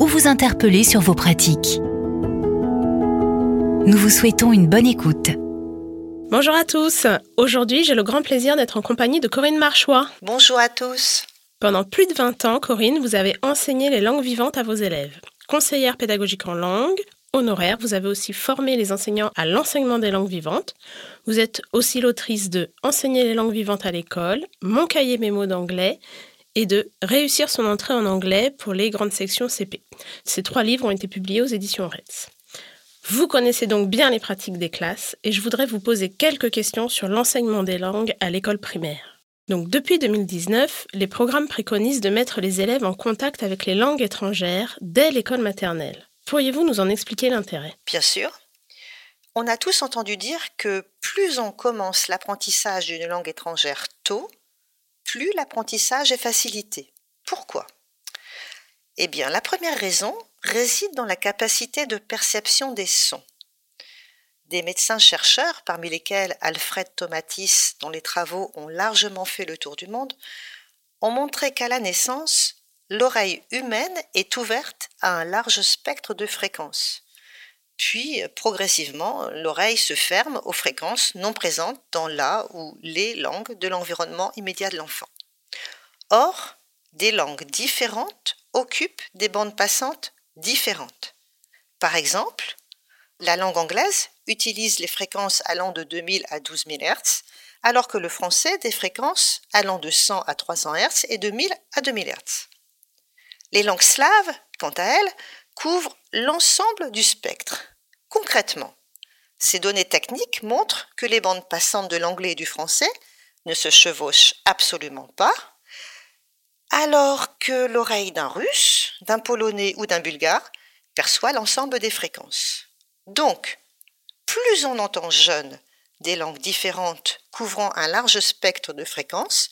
ou vous interpeller sur vos pratiques. Nous vous souhaitons une bonne écoute. Bonjour à tous. Aujourd'hui, j'ai le grand plaisir d'être en compagnie de Corinne Marchois. Bonjour à tous. Pendant plus de 20 ans, Corinne, vous avez enseigné les langues vivantes à vos élèves. Conseillère pédagogique en langue, honoraire, vous avez aussi formé les enseignants à l'enseignement des langues vivantes. Vous êtes aussi l'autrice de Enseigner les langues vivantes à l'école, Mon cahier mémo d'anglais et de Réussir son entrée en anglais pour les grandes sections CP. Ces trois livres ont été publiés aux éditions Reds. Vous connaissez donc bien les pratiques des classes et je voudrais vous poser quelques questions sur l'enseignement des langues à l'école primaire. Donc depuis 2019, les programmes préconisent de mettre les élèves en contact avec les langues étrangères dès l'école maternelle. Pourriez-vous nous en expliquer l'intérêt? Bien sûr. On a tous entendu dire que plus on commence l'apprentissage d'une langue étrangère tôt, plus l'apprentissage est facilité. Pourquoi? Eh bien, la première raison réside dans la capacité de perception des sons. Des médecins-chercheurs, parmi lesquels Alfred Tomatis, dont les travaux ont largement fait le tour du monde, ont montré qu'à la naissance, l'oreille humaine est ouverte à un large spectre de fréquences. Puis, progressivement, l'oreille se ferme aux fréquences non présentes dans la ou les langues de l'environnement immédiat de l'enfant. Or, des langues différentes occupent des bandes passantes différentes. Par exemple, la langue anglaise utilise les fréquences allant de 2000 à 12 000 Hz, alors que le français des fréquences allant de 100 à 300 Hz et de 1000 à 2000 Hz. Les langues slaves, quant à elles, couvrent l'ensemble du spectre. Concrètement, ces données techniques montrent que les bandes passantes de l'anglais et du français ne se chevauchent absolument pas, alors que l'oreille d'un russe, d'un polonais ou d'un bulgare perçoit l'ensemble des fréquences. Donc, plus on entend jeune des langues différentes couvrant un large spectre de fréquences,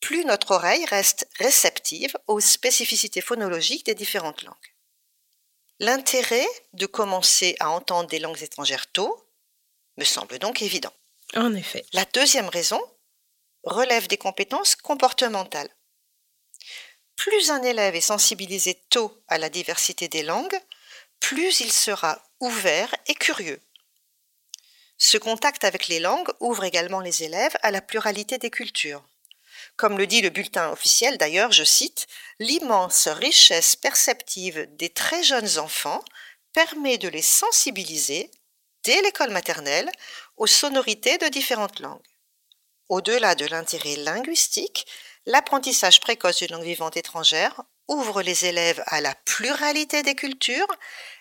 plus notre oreille reste réceptive aux spécificités phonologiques des différentes langues. L'intérêt de commencer à entendre des langues étrangères tôt me semble donc évident. En effet. La deuxième raison relève des compétences comportementales. Plus un élève est sensibilisé tôt à la diversité des langues, plus il sera ouvert et curieux. Ce contact avec les langues ouvre également les élèves à la pluralité des cultures. Comme le dit le bulletin officiel d'ailleurs, je cite, L'immense richesse perceptive des très jeunes enfants permet de les sensibiliser, dès l'école maternelle, aux sonorités de différentes langues. Au-delà de l'intérêt linguistique, l'apprentissage précoce d'une langue vivante étrangère ouvre les élèves à la pluralité des cultures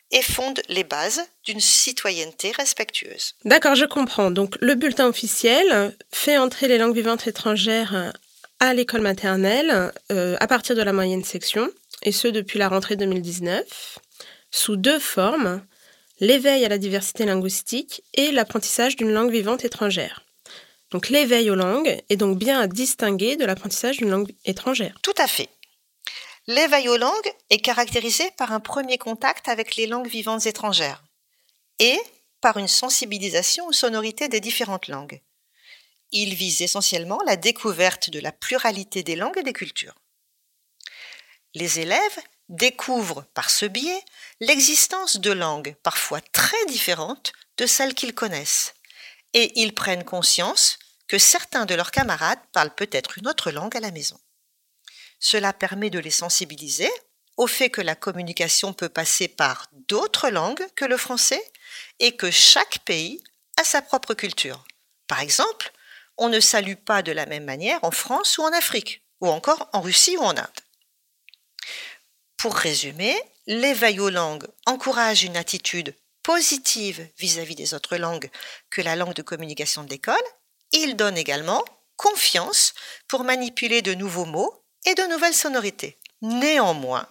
et fonde les bases d'une citoyenneté respectueuse. D'accord, je comprends. Donc le bulletin officiel fait entrer les langues vivantes étrangères à l'école maternelle euh, à partir de la moyenne section, et ce depuis la rentrée 2019, sous deux formes, l'éveil à la diversité linguistique et l'apprentissage d'une langue vivante étrangère. Donc l'éveil aux langues est donc bien à distinguer de l'apprentissage d'une langue étrangère. Tout à fait. L'éveil aux langues est caractérisé par un premier contact avec les langues vivantes étrangères et par une sensibilisation aux sonorités des différentes langues. Il vise essentiellement la découverte de la pluralité des langues et des cultures. Les élèves découvrent par ce biais l'existence de langues parfois très différentes de celles qu'ils connaissent, et ils prennent conscience que certains de leurs camarades parlent peut-être une autre langue à la maison. Cela permet de les sensibiliser au fait que la communication peut passer par d'autres langues que le français et que chaque pays a sa propre culture. Par exemple, on ne salue pas de la même manière en France ou en Afrique, ou encore en Russie ou en Inde. Pour résumer, aux langues encourage une attitude positive vis-à-vis des autres langues que la langue de communication de l'école. Il donne également confiance pour manipuler de nouveaux mots et de nouvelles sonorités. Néanmoins,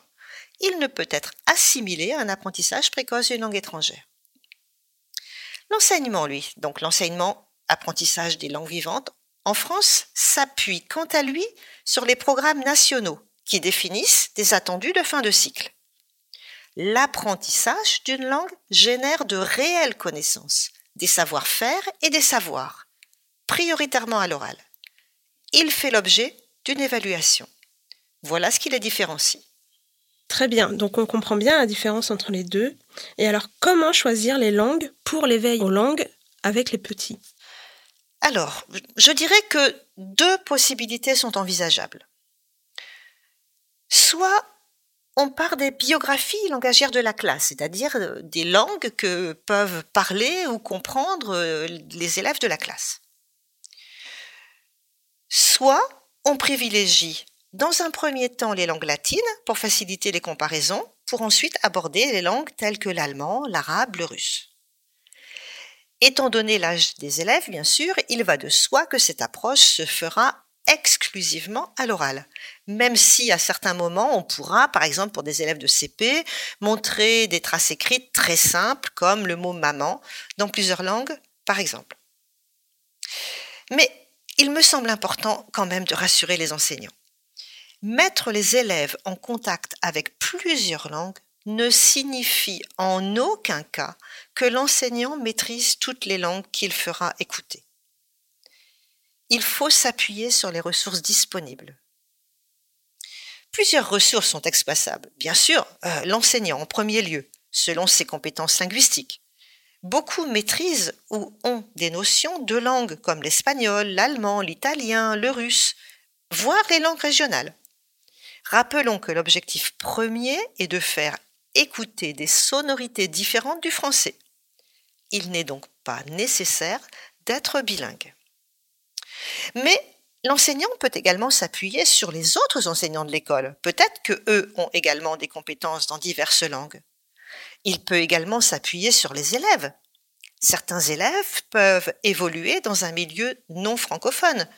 il ne peut être assimilé à un apprentissage précoce d'une langue étrangère. L'enseignement, lui, donc l'enseignement apprentissage des langues vivantes, en France, s'appuie quant à lui sur les programmes nationaux qui définissent des attendus de fin de cycle. L'apprentissage d'une langue génère de réelles connaissances, des savoir-faire et des savoirs, prioritairement à l'oral. Il fait l'objet d'une évaluation. Voilà ce qui les différencie. Très bien, donc on comprend bien la différence entre les deux. Et alors, comment choisir les langues pour l'éveil aux langues avec les petits? Alors, je dirais que deux possibilités sont envisageables. Soit on part des biographies langagières de la classe, c'est-à-dire euh, des langues que peuvent parler ou comprendre euh, les élèves de la classe. Soit on privilégie dans un premier temps les langues latines pour faciliter les comparaisons, pour ensuite aborder les langues telles que l'allemand, l'arabe, le russe. Étant donné l'âge des élèves, bien sûr, il va de soi que cette approche se fera exclusivement à l'oral. Même si à certains moments, on pourra, par exemple pour des élèves de CP, montrer des traces écrites très simples comme le mot maman dans plusieurs langues, par exemple. Mais il me semble important quand même de rassurer les enseignants. Mettre les élèves en contact avec plusieurs langues ne signifie en aucun cas que l'enseignant maîtrise toutes les langues qu'il fera écouter il faut s'appuyer sur les ressources disponibles. Plusieurs ressources sont exploitables. Bien sûr, euh, l'enseignant en premier lieu, selon ses compétences linguistiques. Beaucoup maîtrisent ou ont des notions de langues comme l'espagnol, l'allemand, l'italien, le russe, voire les langues régionales. Rappelons que l'objectif premier est de faire écouter des sonorités différentes du français. Il n'est donc pas nécessaire d'être bilingue. Mais l'enseignant peut également s'appuyer sur les autres enseignants de l'école. Peut-être que eux ont également des compétences dans diverses langues. Il peut également s'appuyer sur les élèves. Certains élèves peuvent évoluer dans un milieu non francophone.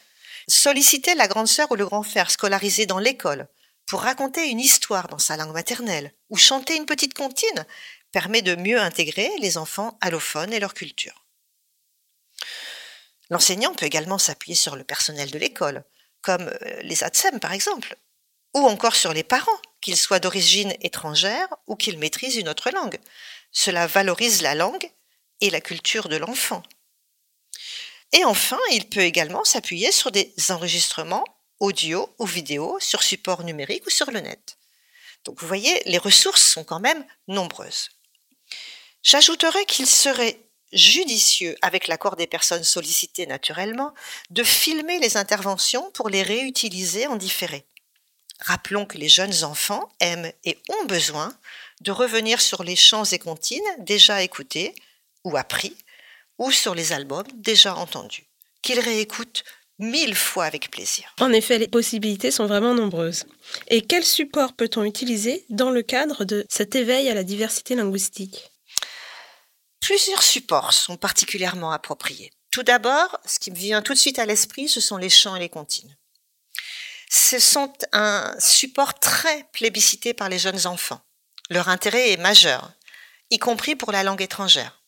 Solliciter la grande sœur ou le grand frère scolarisé dans l'école pour raconter une histoire dans sa langue maternelle ou chanter une petite comptine permet de mieux intégrer les enfants allophones et leur culture. L'enseignant peut également s'appuyer sur le personnel de l'école, comme euh, les ATSEM par exemple, ou encore sur les parents, qu'ils soient d'origine étrangère ou qu'ils maîtrisent une autre langue. Cela valorise la langue et la culture de l'enfant. Et enfin, il peut également s'appuyer sur des enregistrements audio ou vidéo sur support numérique ou sur le net. Donc vous voyez, les ressources sont quand même nombreuses. J'ajouterais qu'il serait judicieux, avec l'accord des personnes sollicitées naturellement, de filmer les interventions pour les réutiliser en différé. Rappelons que les jeunes enfants aiment et ont besoin de revenir sur les chants et comptines déjà écoutés ou appris, ou sur les albums déjà entendus, qu'ils réécoutent mille fois avec plaisir. En effet, les possibilités sont vraiment nombreuses. Et quel support peut-on utiliser dans le cadre de cet éveil à la diversité linguistique? Plusieurs supports sont particulièrement appropriés. Tout d'abord, ce qui me vient tout de suite à l'esprit, ce sont les chants et les comptines. Ce sont un support très plébiscité par les jeunes enfants. Leur intérêt est majeur, y compris pour la langue étrangère.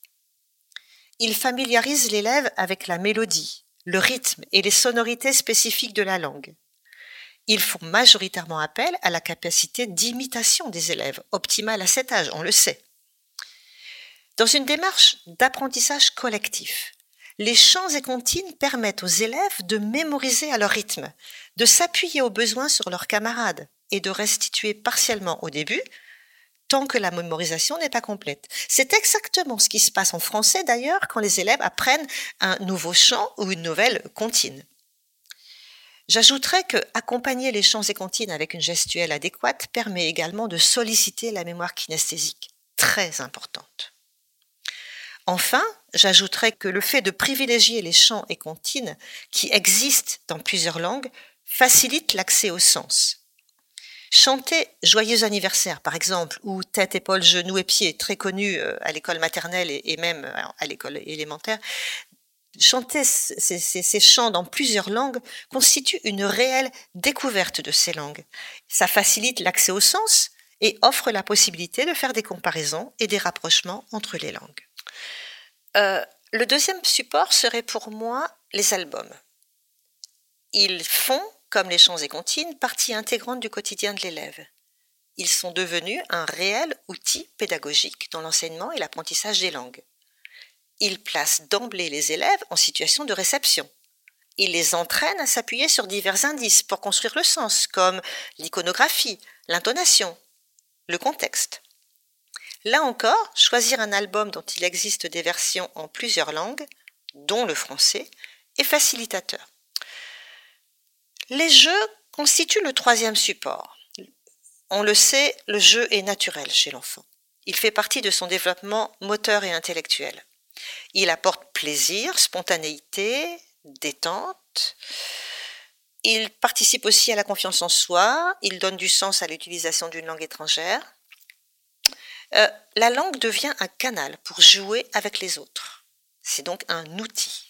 Ils familiarisent l'élève avec la mélodie, le rythme et les sonorités spécifiques de la langue. Ils font majoritairement appel à la capacité d'imitation des élèves, optimale à cet âge, on le sait. Dans une démarche d'apprentissage collectif, les chants et comptines permettent aux élèves de mémoriser à leur rythme, de s'appuyer au besoin sur leurs camarades et de restituer partiellement au début, tant que la mémorisation n'est pas complète. C'est exactement ce qui se passe en français d'ailleurs quand les élèves apprennent un nouveau chant ou une nouvelle comptine. J'ajouterais que accompagner les chants et comptines avec une gestuelle adéquate permet également de solliciter la mémoire kinesthésique, très importante. Enfin, j'ajouterais que le fait de privilégier les chants et comptines qui existent dans plusieurs langues facilite l'accès au sens. Chanter Joyeux anniversaire, par exemple, ou Tête, épaule, genou et pied, très connu euh, à l'école maternelle et même à l'école élémentaire, chanter ces, ces, chants dans plusieurs langues constitue une réelle découverte de ces langues. Ça facilite l'accès au sens et offre la possibilité de faire des comparaisons et des rapprochements entre les langues. Euh, le deuxième support serait pour moi les albums. Ils font, comme les chants et comptines, partie intégrante du quotidien de l'élève. Ils sont devenus un réel outil pédagogique dans l'enseignement et l'apprentissage des langues. Ils placent d'emblée les élèves en situation de réception. Ils les entraînent à s'appuyer sur divers indices pour construire le sens, comme l'iconographie, l'intonation, le contexte. Là encore, choisir un album dont il existe des versions en plusieurs langues, dont le français, est facilitateur. Les jeux constituent le troisième support. On le sait, le jeu est naturel chez l'enfant. Il fait partie de son développement moteur et intellectuel. Il apporte plaisir, spontanéité, détente. Il participe aussi à la confiance en soi, il donne du sens à l'utilisation d'une langue étrangère, euh, la langue devient un canal pour jouer avec les autres. C'est donc un outil.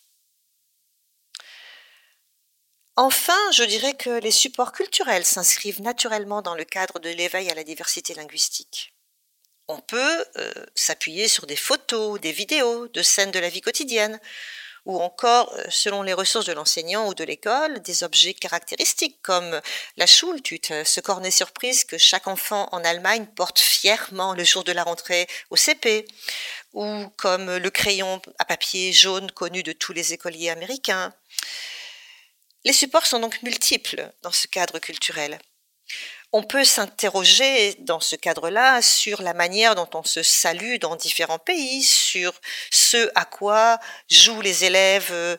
Enfin, je dirais que les supports culturels s'inscrivent naturellement dans le cadre de l'éveil à la diversité linguistique. On peut euh, s'appuyer sur des photos, des vidéos de scènes de la vie quotidienne, ou encore, euh, selon les ressources de l'enseignant ou de l'école, des objets caractéristiques comme la Schultüte, ce cornet surprise que chaque enfant en Allemagne porte fièrement le jour de la rentrée au CP, ou comme le crayon à papier jaune connu de tous les écoliers américains. Les supports sont donc multiples dans ce cadre culturel. On peut s'interroger dans ce cadre-là sur la manière dont on se salue dans différents pays, sur ce à quoi jouent les élèves euh,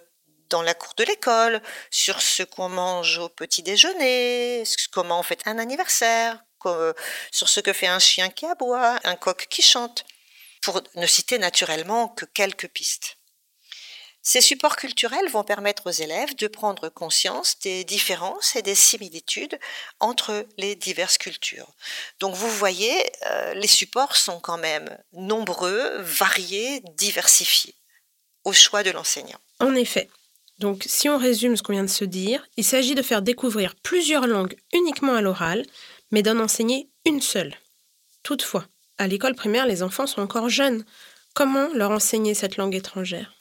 dans la cour de l'école, sur ce qu'on mange au petit déjeuner, comment on fait un anniversaire, sur ce que fait un chien qui aboie, un coq qui chante, pour ne citer naturellement que quelques pistes. Ces supports culturels vont permettre aux élèves de prendre conscience des différences et des similitudes entre les diverses cultures. Donc vous voyez, euh, les supports sont quand même nombreux, variés, diversifiés au choix de l'enseignant. En effet. Donc si on résume ce qu'on vient de se dire, il s'agit de faire découvrir plusieurs langues uniquement à l'oral, mais d'en enseigner une seule. Toutefois, à l'école primaire, les enfants sont encore jeunes. Comment leur enseigner cette langue étrangère?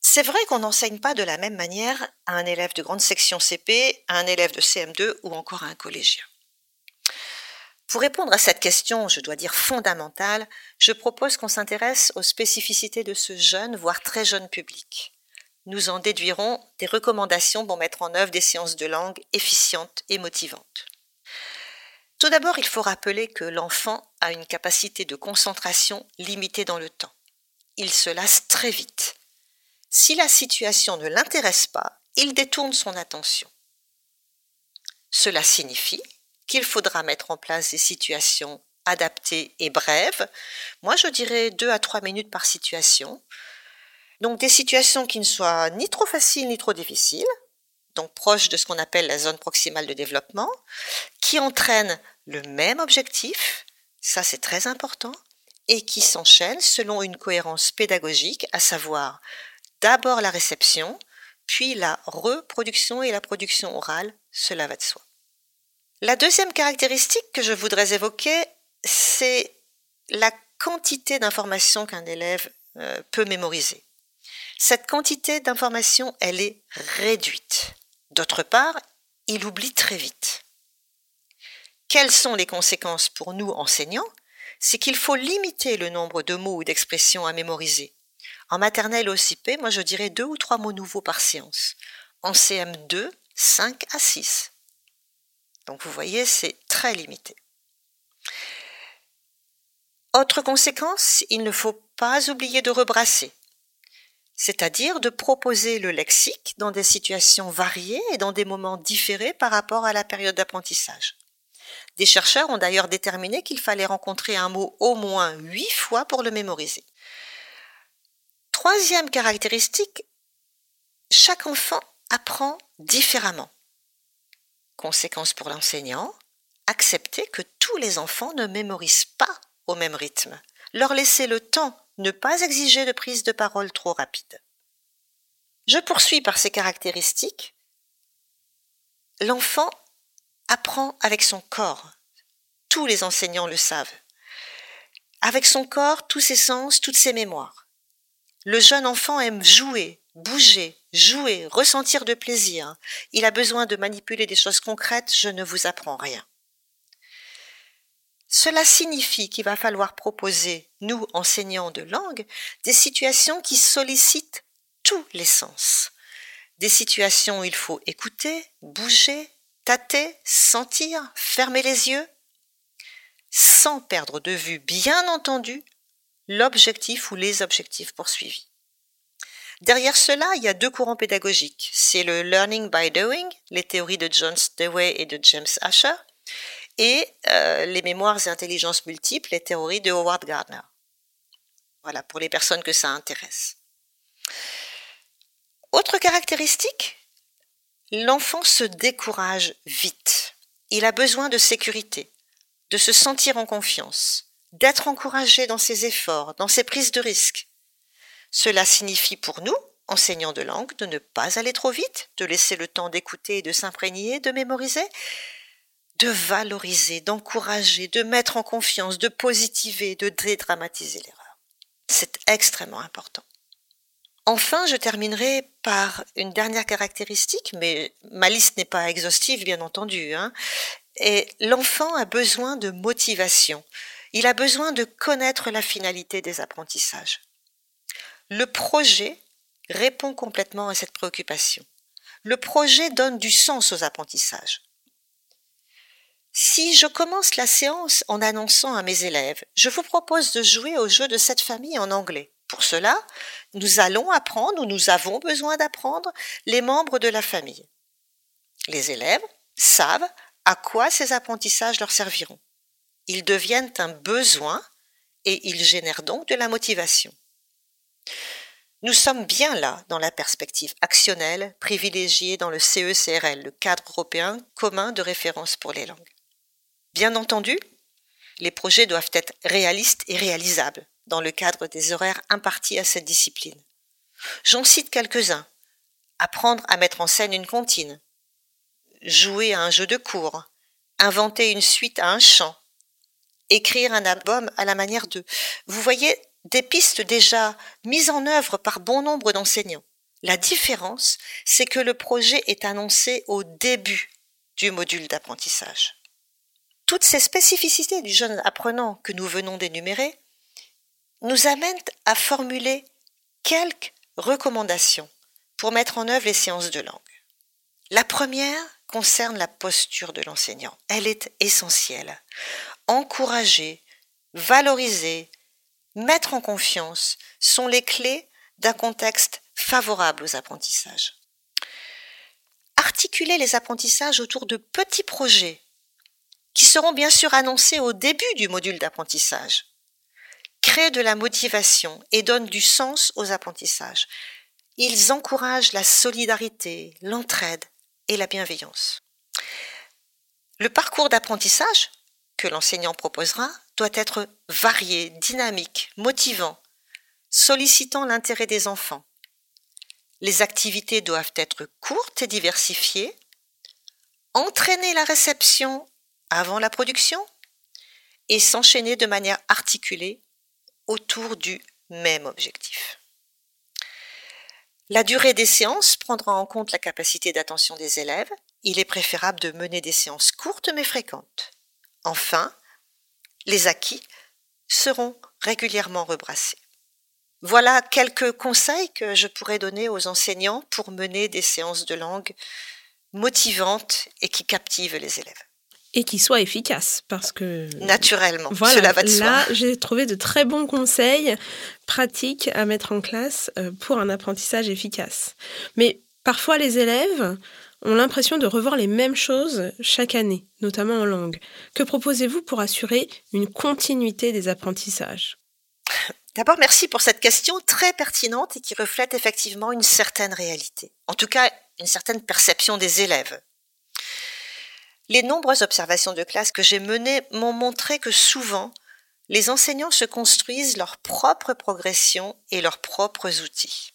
C'est vrai qu'on n'enseigne pas de la même manière à un élève de grande section CP, à un élève de CM2 ou encore à un collégien. Pour répondre à cette question, je dois dire fondamentale, je propose qu'on s'intéresse aux spécificités de ce jeune, voire très jeune public. Nous en déduirons des recommandations pour mettre en œuvre des séances de langue efficientes et motivantes. Tout d'abord, il faut rappeler que l'enfant a une capacité de concentration limitée dans le temps. Il se lasse très vite si la situation ne l'intéresse pas, il détourne son attention. Cela signifie qu'il faudra mettre en place des situations adaptées et brèves. Moi, je dirais deux à trois minutes par situation. Donc des situations qui ne soient ni trop faciles ni trop difficiles, donc proches de ce qu'on appelle la zone proximale de développement, qui entraînent le même objectif, ça c'est très important, et qui s'enchaînent selon une cohérence pédagogique, à savoir d'abord la réception, puis la reproduction et la production orale, cela va de soi. La deuxième caractéristique que je voudrais évoquer, c'est la quantité d'informations qu'un élève euh, peut mémoriser. Cette quantité d'informations, elle est réduite. D'autre part, il oublie très vite. Quelles sont les conséquences pour nous enseignants? C'est qu'il faut limiter le nombre de mots ou d'expressions à mémoriser. En maternelle OCP, moi je dirais deux ou trois mots nouveaux par séance. En CM2, 5 à 6. Donc vous voyez, c'est très limité. Autre conséquence, il ne faut pas oublier de rebrasser, c'est-à-dire de proposer le lexique dans des situations variées et dans des moments différés par rapport à la période d'apprentissage. Des chercheurs ont d'ailleurs déterminé qu'il fallait rencontrer un mot au moins huit fois pour le mémoriser. Troisième caractéristique, chaque enfant apprend différemment. Conséquence pour l'enseignant, accepter que tous les enfants ne mémorisent pas au même rythme. Leur laisser le temps, ne pas exiger de prise de parole trop rapide. Je poursuis par ces caractéristiques. L'enfant apprend avec son corps. tous les enseignants le savent. Avec son corps, tous ses sens, toutes ses mémoires. Le jeune enfant aime jouer, bouger, jouer, ressentir de plaisir. Il a besoin de manipuler des choses concrètes, je ne vous apprends rien. Cela signifie qu'il va falloir proposer, nous, enseignants de langue, des situations qui sollicitent tous les sens. Des situations où il faut écouter, bouger, tâter, sentir, fermer les yeux, sans perdre de vue, bien entendu, l'objectif ou les objectifs poursuivis. Derrière cela, il y a deux courants pédagogiques. C'est le learning by doing, les théories de John Dewey et de James Asher, et euh, les mémoires et intelligences multiples, les théories de Howard Gardner. Voilà, pour les personnes que ça intéresse. Autre caractéristique, l'enfant se décourage vite. Il a besoin de sécurité, de se sentir en confiance, d'être encouragé dans ses efforts, dans ses prises de risques. Cela signifie pour nous, enseignants de langue, de ne pas aller trop vite, de laisser le temps d'écouter de s'imprégner, de mémoriser, de valoriser, d'encourager, de mettre en confiance, de positiver, de dédramatiser l'erreur. C'est extrêmement important. Enfin, je terminerai par une dernière caractéristique, mais ma liste n'est pas exhaustive, bien entendu. Hein. Et l'enfant a besoin de motivation. Il a besoin de connaître la finalité des apprentissages. Le projet répond complètement à cette préoccupation. Le projet donne du sens aux apprentissages. Si je commence la séance en annonçant à mes élèves, je vous propose de jouer au jeu de cette famille en anglais. Pour cela, nous allons apprendre ou nous avons besoin d'apprendre les membres de la famille. Les élèves savent à quoi ces apprentissages leur serviront. Ils deviennent un besoin et ils génèrent donc de la motivation. Nous sommes bien là dans la perspective actionnelle privilégiée dans le CECRL, le cadre européen commun de référence pour les langues. Bien entendu, les projets doivent être réalistes et réalisables dans le cadre des horaires impartis à cette discipline. J'en cite quelques-uns. Apprendre à mettre en scène une comptine, jouer à un jeu de cours, inventer une suite à un chant, écrire un album à la manière de. Vous voyez, des pistes déjà mises en œuvre par bon nombre d'enseignants. La différence, c'est que le projet est annoncé au début du module d'apprentissage. Toutes ces spécificités du jeune apprenant que nous venons d'énumérer nous amènent à formuler quelques recommandations pour mettre en œuvre les séances de langue. La première concerne la posture de l'enseignant. Elle est essentielle. Encourager, valoriser, mettre en confiance sont les clés d'un contexte favorable aux apprentissages. Articuler les apprentissages autour de petits projets qui seront bien sûr annoncés au début du module d'apprentissage créent de la motivation et donnent du sens aux apprentissages. Ils encouragent la solidarité, l'entraide et la bienveillance. Le parcours d'apprentissage que l'enseignant proposera doit être varié, dynamique, motivant, sollicitant l'intérêt des enfants. Les activités doivent être courtes et diversifiées, entraîner la réception avant la production et s'enchaîner de manière articulée autour du même objectif. La durée des séances prendra en compte la capacité d'attention des élèves. Il est préférable de mener des séances courtes mais fréquentes. Enfin, les acquis seront régulièrement rebrassés. Voilà quelques conseils que je pourrais donner aux enseignants pour mener des séances de langue motivantes et qui captivent les élèves. Et qui soient efficaces, parce que... Naturellement, cela va de soi. Là, j'ai trouvé de très bons conseils pratiques à mettre en classe euh, pour un apprentissage efficace. Mais parfois, les élèves ont l'impression de revoir les mêmes choses chaque année, notamment en langue. Que proposez-vous pour assurer une continuité des apprentissages? D'abord, merci pour cette question très pertinente et qui reflète effectivement une certaine réalité, en tout cas une certaine perception des élèves. Les nombreuses observations de classe que j'ai menées m'ont montré que souvent, les enseignants se construisent leur propre progression et leurs propres outils.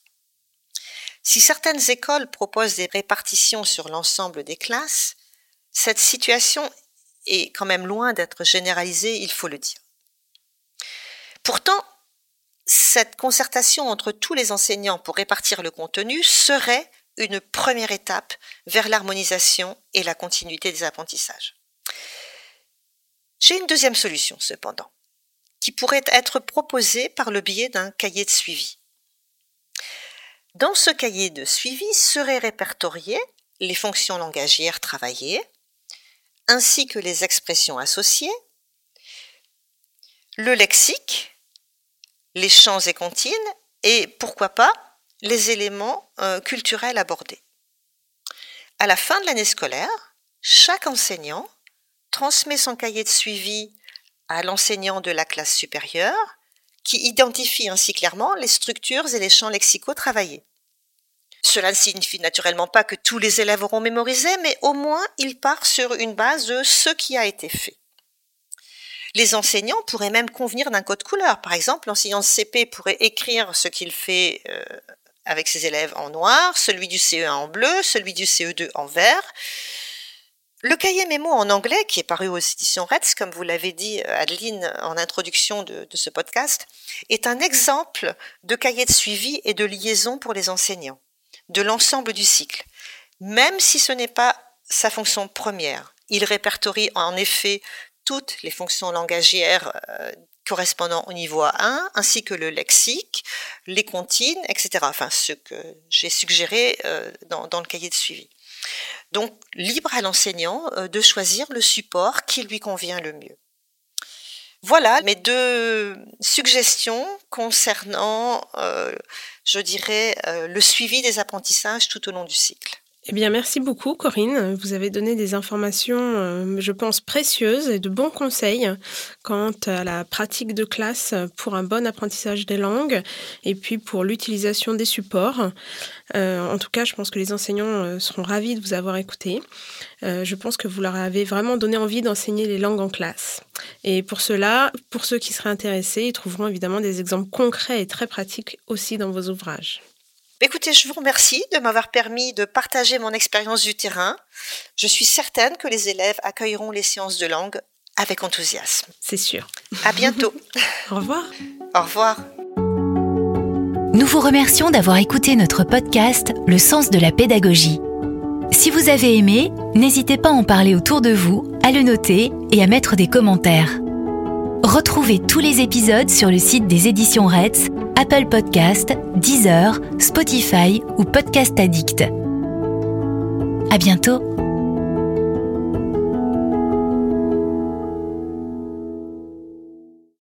Si certaines écoles proposent des répartitions sur l'ensemble des classes, cette situation est quand même loin d'être généralisée, il faut le dire. Pourtant, cette concertation entre tous les enseignants pour répartir le contenu serait une première étape vers l'harmonisation et la continuité des apprentissages. J'ai une deuxième solution cependant, qui pourrait être proposée par le biais d'un cahier de suivi. Dans ce cahier de suivi seraient répertoriées les fonctions langagières travaillées, ainsi que les expressions associées, le lexique, les champs et comptines, et pourquoi pas les éléments euh, culturels abordés. À la fin de l'année scolaire, chaque enseignant transmet son cahier de suivi à l'enseignant de la classe supérieure qui identifie ainsi clairement les structures et les champs lexicaux travaillés. Cela ne signifie naturellement pas que tous les élèves auront mémorisé, mais au moins il part sur une base de ce qui a été fait. Les enseignants pourraient même convenir d'un code couleur. Par exemple, l'enseignant CP pourrait écrire ce qu'il fait euh, avec ses élèves en noir, celui du CE1 en bleu, celui du CE2 en vert. Le cahier mémo en anglais, qui est paru aux éditions RETS, comme vous l'avez dit, euh, Adeline, en introduction de, de ce podcast, est un exemple de cahier de suivi et de liaison pour les enseignants, de l'ensemble du cycle, même si ce n'est pas sa fonction première. Il répertorie en effet toutes les fonctions langagières euh, correspondant au niveau A1, ainsi que le lexique, les comptines, etc. Enfin, ce que j'ai suggéré euh, dans, le cahier de suivi. Donc, libre à l'enseignant euh, de choisir le support qui lui convient le mieux. Voilà mes deux suggestions concernant, je dirais, le suivi des apprentissages tout au long du cycle. Eh bien, merci beaucoup, Corinne. Vous avez donné des informations, euh, je pense, précieuses et de bons conseils quant à la pratique de classe pour un bon apprentissage des langues et puis pour l'utilisation des supports. Euh, en tout cas, je pense que les enseignants euh, seront ravis de vous avoir écouté. je pense que vous leur avez vraiment donné envie d'enseigner les langues en classe. Et pour cela, pour ceux qui seraient intéressés, ils trouveront évidemment des exemples concrets et très pratiques aussi dans vos ouvrages. Écoutez, je vous remercie de m'avoir permis de partager mon expérience du terrain. Je suis certaine que les élèves accueilleront les séances de langue avec enthousiasme. C'est sûr. À bientôt. Au revoir. Au revoir. Nous vous remercions d'avoir écouté notre podcast Le sens de la pédagogie. Si vous avez aimé, n'hésitez pas à en parler autour de vous, à le noter et à mettre des commentaires. Retrouvez tous les épisodes sur le site des éditions Reds Apple Podcast, Deezer, Spotify ou Podcast Addict. À bientôt!